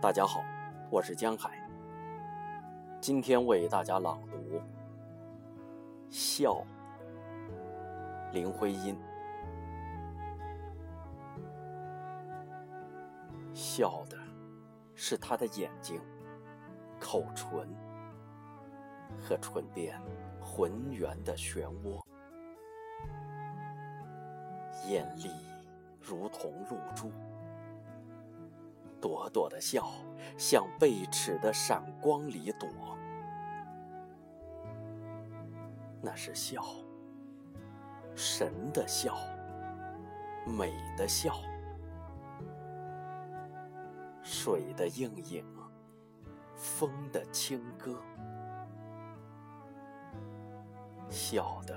大家好，我是江海。今天为大家朗读《笑》，林徽因。笑的是他的眼睛、口唇和唇边浑圆的漩涡，艳丽如同露珠。朵朵的笑，像贝齿的闪光里躲。那是笑，神的笑，美的笑，水的映影，风的轻歌。笑的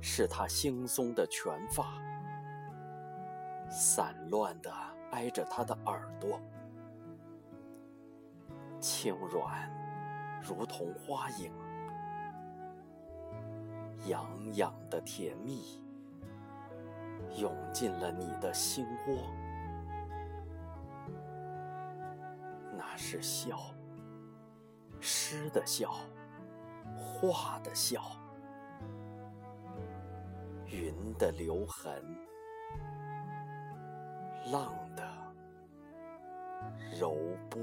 是他惺忪的全发，散乱的挨着他的耳朵。轻软，如同花影；痒痒的甜蜜，涌进了你的心窝。那是笑，诗的笑，画的笑，云的留痕，浪柔波。